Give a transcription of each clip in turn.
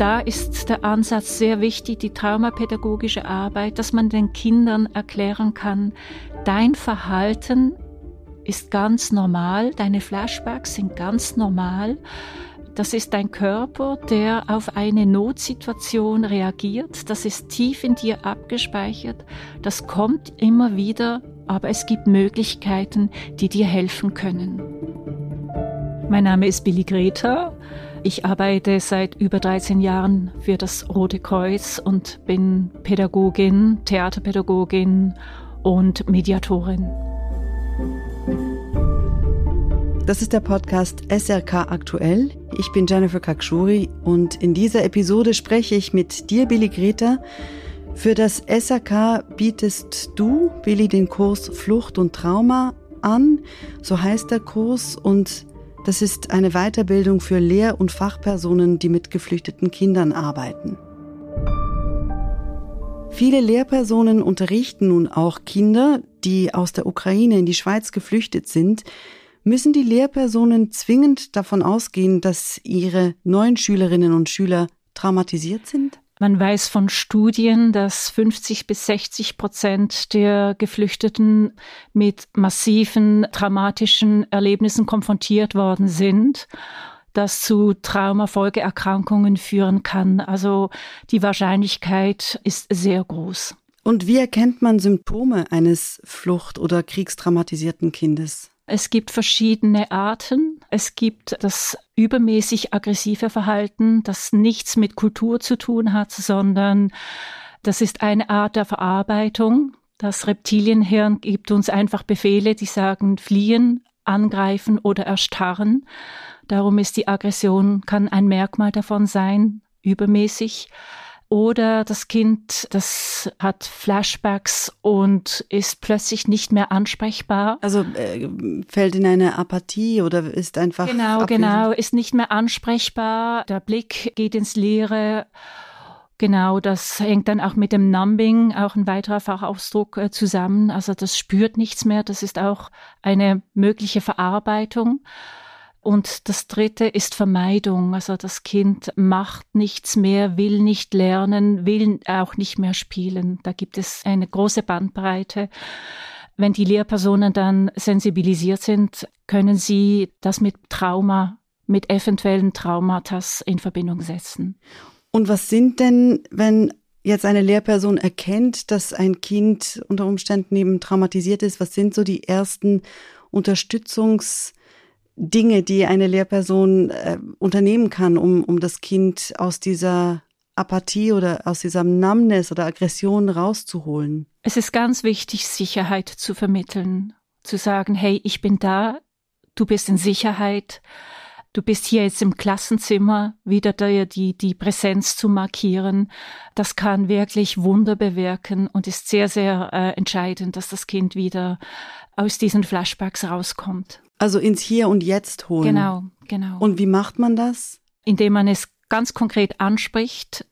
da ist der Ansatz sehr wichtig, die traumapädagogische Arbeit, dass man den Kindern erklären kann, dein Verhalten ist ganz normal, deine Flashbacks sind ganz normal. Das ist dein Körper, der auf eine Notsituation reagiert. Das ist tief in dir abgespeichert. Das kommt immer wieder, aber es gibt Möglichkeiten, die dir helfen können. Mein Name ist Billy Greta. Ich arbeite seit über 13 Jahren für das Rote Kreuz und bin Pädagogin, Theaterpädagogin und Mediatorin. Das ist der Podcast SRK Aktuell. Ich bin Jennifer Kakshuri und in dieser Episode spreche ich mit dir, Billy Greta. Für das SRK bietest du, Billy, den Kurs Flucht und Trauma an. So heißt der Kurs und das ist eine Weiterbildung für Lehr- und Fachpersonen, die mit geflüchteten Kindern arbeiten. Viele Lehrpersonen unterrichten nun auch Kinder, die aus der Ukraine in die Schweiz geflüchtet sind. Müssen die Lehrpersonen zwingend davon ausgehen, dass ihre neuen Schülerinnen und Schüler traumatisiert sind? Man weiß von Studien, dass 50 bis 60 Prozent der Geflüchteten mit massiven traumatischen Erlebnissen konfrontiert worden sind das zu Traumafolgeerkrankungen führen kann. Also die Wahrscheinlichkeit ist sehr groß. Und wie erkennt man Symptome eines flucht- oder kriegstraumatisierten Kindes? Es gibt verschiedene Arten. Es gibt das übermäßig aggressive Verhalten, das nichts mit Kultur zu tun hat, sondern das ist eine Art der Verarbeitung. Das Reptilienhirn gibt uns einfach Befehle, die sagen fliehen, angreifen oder erstarren. Darum ist die Aggression, kann ein Merkmal davon sein, übermäßig. Oder das Kind, das hat Flashbacks und ist plötzlich nicht mehr ansprechbar. Also äh, fällt in eine Apathie oder ist einfach. Genau, abwesend. genau, ist nicht mehr ansprechbar. Der Blick geht ins Leere. Genau, das hängt dann auch mit dem Numbing, auch ein weiterer Fachausdruck, äh, zusammen. Also das spürt nichts mehr. Das ist auch eine mögliche Verarbeitung. Und das dritte ist Vermeidung. Also das Kind macht nichts mehr, will nicht lernen, will auch nicht mehr spielen. Da gibt es eine große Bandbreite. Wenn die Lehrpersonen dann sensibilisiert sind, können sie das mit Trauma, mit eventuellen Traumata in Verbindung setzen. Und was sind denn, wenn jetzt eine Lehrperson erkennt, dass ein Kind unter Umständen eben traumatisiert ist, was sind so die ersten Unterstützungs- Dinge, die eine Lehrperson äh, unternehmen kann, um, um das Kind aus dieser Apathie oder aus dieser Numbness oder Aggression rauszuholen? Es ist ganz wichtig, Sicherheit zu vermitteln, zu sagen, hey, ich bin da, du bist in Sicherheit, du bist hier jetzt im Klassenzimmer, wieder die, die, die Präsenz zu markieren. Das kann wirklich Wunder bewirken und ist sehr, sehr äh, entscheidend, dass das Kind wieder aus diesen Flashbacks rauskommt. Also ins Hier und Jetzt holen. Genau, genau. Und wie macht man das? Indem man es ganz konkret anspricht,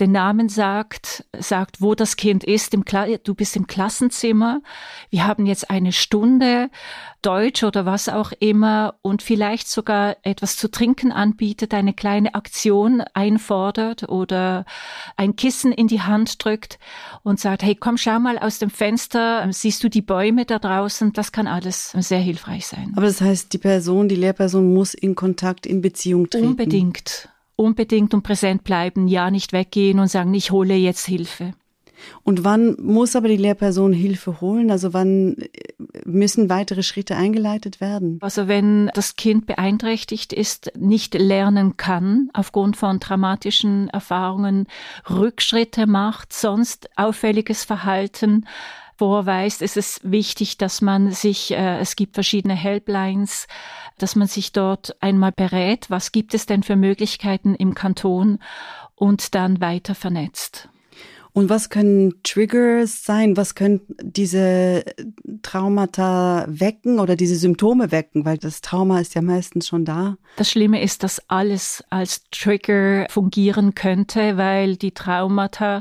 den Namen sagt, sagt, wo das Kind ist. Im Kla du bist im Klassenzimmer. Wir haben jetzt eine Stunde Deutsch oder was auch immer und vielleicht sogar etwas zu trinken anbietet, eine kleine Aktion einfordert oder ein Kissen in die Hand drückt und sagt, hey, komm, schau mal aus dem Fenster, siehst du die Bäume da draußen? Das kann alles sehr hilfreich sein. Aber das heißt, die Person, die Lehrperson muss in Kontakt, in Beziehung treten. Unbedingt unbedingt und präsent bleiben, ja nicht weggehen und sagen, ich hole jetzt Hilfe. Und wann muss aber die Lehrperson Hilfe holen? Also wann äh, müssen weitere Schritte eingeleitet werden? Also wenn das Kind beeinträchtigt ist, nicht lernen kann, aufgrund von traumatischen Erfahrungen, Rückschritte macht, sonst auffälliges Verhalten, vorweist, ist es wichtig, dass man sich, äh, es gibt verschiedene Helplines, dass man sich dort einmal berät, was gibt es denn für Möglichkeiten im Kanton und dann weiter vernetzt. Und was können Triggers sein? Was können diese Traumata wecken oder diese Symptome wecken? Weil das Trauma ist ja meistens schon da. Das Schlimme ist, dass alles als Trigger fungieren könnte, weil die Traumata,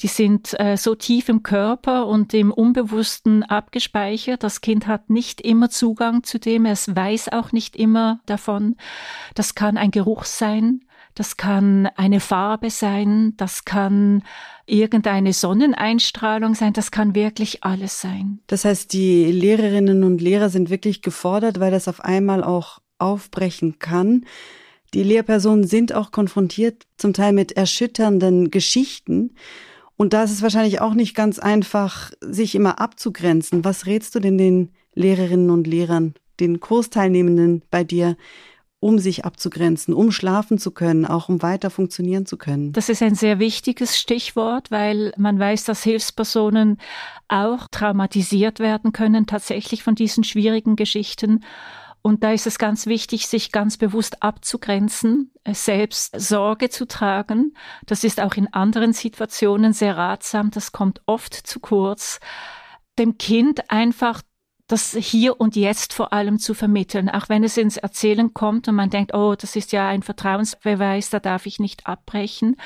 die sind äh, so tief im Körper und im Unbewussten abgespeichert. Das Kind hat nicht immer Zugang zu dem. Es weiß auch nicht immer davon. Das kann ein Geruch sein das kann eine Farbe sein, das kann irgendeine Sonneneinstrahlung sein, das kann wirklich alles sein. Das heißt, die Lehrerinnen und Lehrer sind wirklich gefordert, weil das auf einmal auch aufbrechen kann. Die Lehrpersonen sind auch konfrontiert zum Teil mit erschütternden Geschichten. Und da ist es wahrscheinlich auch nicht ganz einfach, sich immer abzugrenzen. Was rätst du denn den Lehrerinnen und Lehrern, den Kursteilnehmenden bei dir, um sich abzugrenzen, um schlafen zu können, auch um weiter funktionieren zu können. Das ist ein sehr wichtiges Stichwort, weil man weiß, dass Hilfspersonen auch traumatisiert werden können, tatsächlich von diesen schwierigen Geschichten. Und da ist es ganz wichtig, sich ganz bewusst abzugrenzen, selbst Sorge zu tragen. Das ist auch in anderen Situationen sehr ratsam. Das kommt oft zu kurz. Dem Kind einfach das hier und jetzt vor allem zu vermitteln, auch wenn es ins Erzählen kommt und man denkt, oh, das ist ja ein Vertrauensbeweis, da darf ich nicht abbrechen.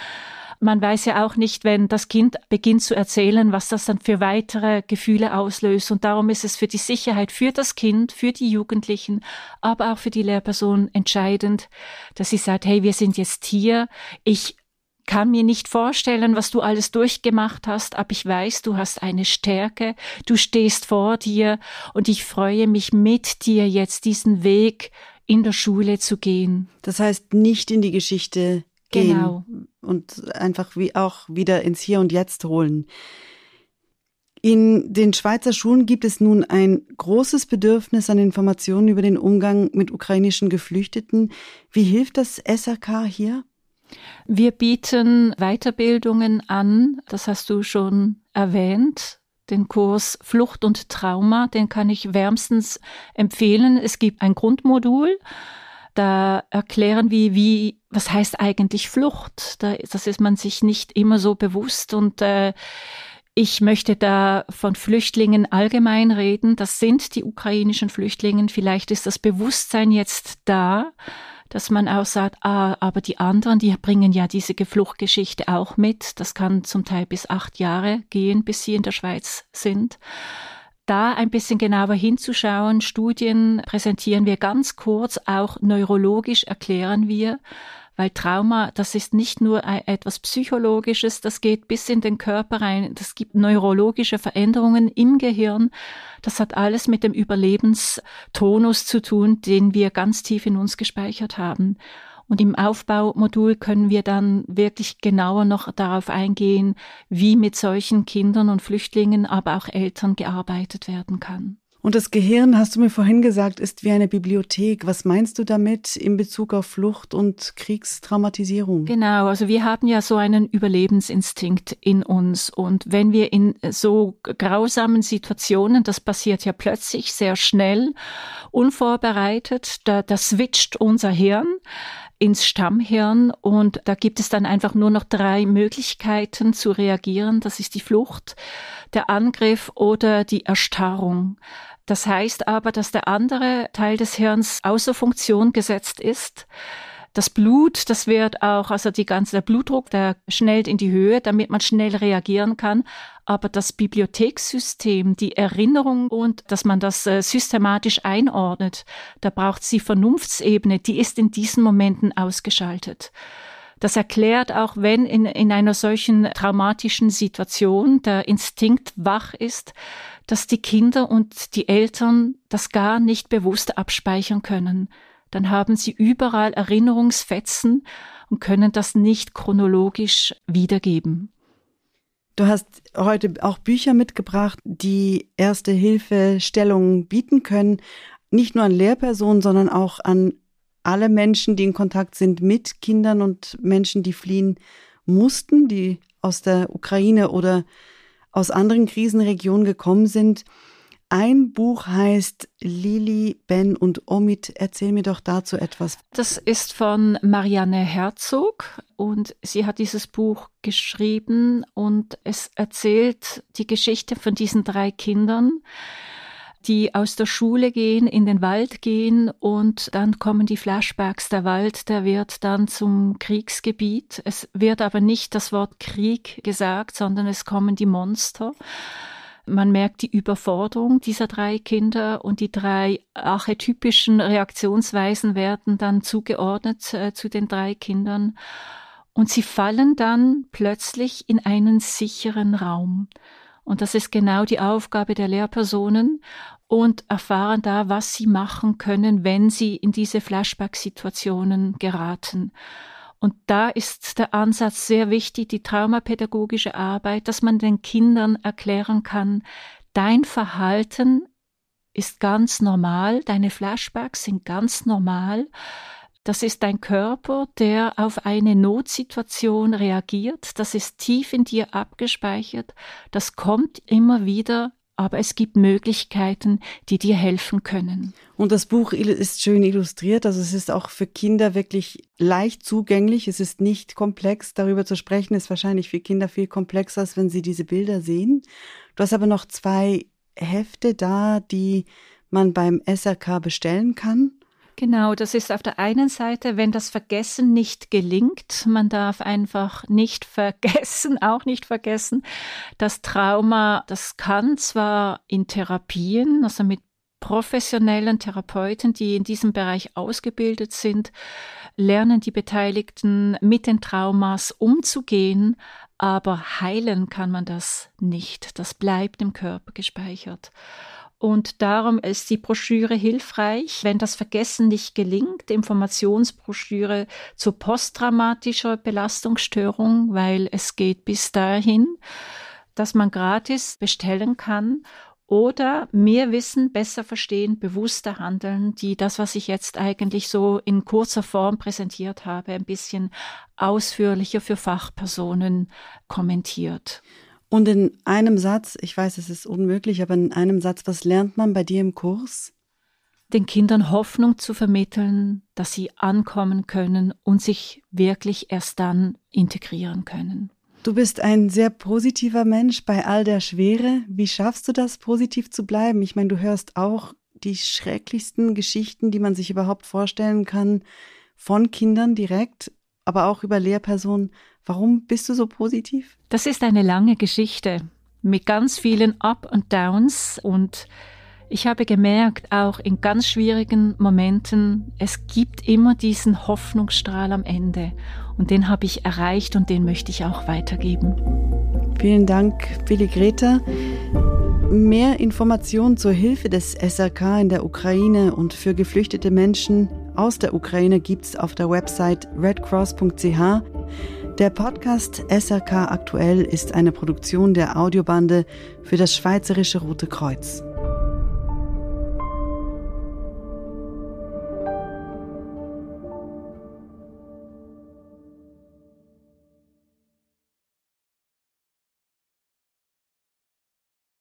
Man weiß ja auch nicht, wenn das Kind beginnt zu erzählen, was das dann für weitere Gefühle auslöst. Und darum ist es für die Sicherheit für das Kind, für die Jugendlichen, aber auch für die Lehrperson entscheidend, dass sie sagt, hey, wir sind jetzt hier. Ich kann mir nicht vorstellen, was du alles durchgemacht hast, aber ich weiß, du hast eine Stärke, du stehst vor dir und ich freue mich mit dir jetzt diesen Weg in der Schule zu gehen. Das heißt, nicht in die Geschichte gehen genau. und einfach wie auch wieder ins Hier und Jetzt holen. In den Schweizer Schulen gibt es nun ein großes Bedürfnis an Informationen über den Umgang mit ukrainischen Geflüchteten. Wie hilft das SRK hier? Wir bieten Weiterbildungen an, das hast du schon erwähnt. Den Kurs Flucht und Trauma, den kann ich wärmstens empfehlen. Es gibt ein Grundmodul, da erklären wir, wie, was heißt eigentlich Flucht? Da, das ist man sich nicht immer so bewusst und äh, ich möchte da von Flüchtlingen allgemein reden. Das sind die ukrainischen Flüchtlinge. Vielleicht ist das Bewusstsein jetzt da dass man auch sagt, ah, aber die anderen, die bringen ja diese Gefluchtgeschichte auch mit. Das kann zum Teil bis acht Jahre gehen, bis sie in der Schweiz sind. Da ein bisschen genauer hinzuschauen, Studien präsentieren wir ganz kurz, auch neurologisch erklären wir, weil Trauma, das ist nicht nur etwas Psychologisches, das geht bis in den Körper rein, das gibt neurologische Veränderungen im Gehirn. Das hat alles mit dem Überlebenstonus zu tun, den wir ganz tief in uns gespeichert haben. Und im Aufbaumodul können wir dann wirklich genauer noch darauf eingehen, wie mit solchen Kindern und Flüchtlingen, aber auch Eltern gearbeitet werden kann. Und das Gehirn, hast du mir vorhin gesagt, ist wie eine Bibliothek. Was meinst du damit in Bezug auf Flucht und Kriegstraumatisierung? Genau, also wir haben ja so einen Überlebensinstinkt in uns. Und wenn wir in so grausamen Situationen, das passiert ja plötzlich sehr schnell, unvorbereitet, da, da switcht unser Hirn ins Stammhirn und da gibt es dann einfach nur noch drei Möglichkeiten zu reagieren. Das ist die Flucht, der Angriff oder die Erstarrung. Das heißt aber, dass der andere Teil des Hirns außer Funktion gesetzt ist. Das Blut, das wird auch, also die ganze, der Blutdruck, der schnellt in die Höhe, damit man schnell reagieren kann. Aber das Bibliothekssystem, die Erinnerung und dass man das äh, systematisch einordnet, da braucht es die Vernunftsebene, die ist in diesen Momenten ausgeschaltet. Das erklärt auch, wenn in, in einer solchen traumatischen Situation der Instinkt wach ist, dass die Kinder und die Eltern das gar nicht bewusst abspeichern können. Dann haben sie überall Erinnerungsfetzen und können das nicht chronologisch wiedergeben. Du hast heute auch Bücher mitgebracht, die erste Hilfestellungen bieten können, nicht nur an Lehrpersonen, sondern auch an alle Menschen, die in Kontakt sind mit Kindern und Menschen, die fliehen mussten, die aus der Ukraine oder aus anderen Krisenregionen gekommen sind. Ein Buch heißt Lili, Ben und Omid. Erzähl mir doch dazu etwas. Das ist von Marianne Herzog und sie hat dieses Buch geschrieben und es erzählt die Geschichte von diesen drei Kindern, die aus der Schule gehen, in den Wald gehen und dann kommen die Flashbacks. Der Wald, der wird dann zum Kriegsgebiet. Es wird aber nicht das Wort Krieg gesagt, sondern es kommen die Monster. Man merkt die Überforderung dieser drei Kinder und die drei archetypischen Reaktionsweisen werden dann zugeordnet äh, zu den drei Kindern. Und sie fallen dann plötzlich in einen sicheren Raum. Und das ist genau die Aufgabe der Lehrpersonen und erfahren da, was sie machen können, wenn sie in diese Flashback-Situationen geraten. Und da ist der Ansatz sehr wichtig, die traumapädagogische Arbeit, dass man den Kindern erklären kann, dein Verhalten ist ganz normal, deine Flashbacks sind ganz normal. Das ist dein Körper, der auf eine Notsituation reagiert. Das ist tief in dir abgespeichert. Das kommt immer wieder aber es gibt Möglichkeiten, die dir helfen können. Und das Buch ist schön illustriert, also es ist auch für Kinder wirklich leicht zugänglich, es ist nicht komplex. Darüber zu sprechen ist wahrscheinlich für Kinder viel komplexer, als wenn sie diese Bilder sehen. Du hast aber noch zwei Hefte da, die man beim SRK bestellen kann. Genau, das ist auf der einen Seite, wenn das Vergessen nicht gelingt, man darf einfach nicht vergessen, auch nicht vergessen, das Trauma, das kann zwar in Therapien, also mit professionellen Therapeuten, die in diesem Bereich ausgebildet sind, lernen die Beteiligten mit den Traumas umzugehen, aber heilen kann man das nicht. Das bleibt im Körper gespeichert. Und darum ist die Broschüre hilfreich, wenn das Vergessen nicht gelingt, Informationsbroschüre zu posttraumatischer Belastungsstörung, weil es geht bis dahin, dass man gratis bestellen kann oder mehr Wissen, besser verstehen, bewusster handeln, die das, was ich jetzt eigentlich so in kurzer Form präsentiert habe, ein bisschen ausführlicher für Fachpersonen kommentiert. Und in einem Satz, ich weiß, es ist unmöglich, aber in einem Satz, was lernt man bei dir im Kurs? Den Kindern Hoffnung zu vermitteln, dass sie ankommen können und sich wirklich erst dann integrieren können. Du bist ein sehr positiver Mensch bei all der Schwere. Wie schaffst du das, positiv zu bleiben? Ich meine, du hörst auch die schrecklichsten Geschichten, die man sich überhaupt vorstellen kann, von Kindern direkt, aber auch über Lehrpersonen. Warum bist du so positiv? Das ist eine lange Geschichte mit ganz vielen Up und Downs und ich habe gemerkt, auch in ganz schwierigen Momenten, es gibt immer diesen Hoffnungsstrahl am Ende. Und den habe ich erreicht und den möchte ich auch weitergeben. Vielen Dank, Billy Greta. Mehr Informationen zur Hilfe des SRK in der Ukraine und für geflüchtete Menschen aus der Ukraine gibt es auf der Website redcross.ch. Der Podcast SRK Aktuell ist eine Produktion der Audiobande für das Schweizerische Rote Kreuz.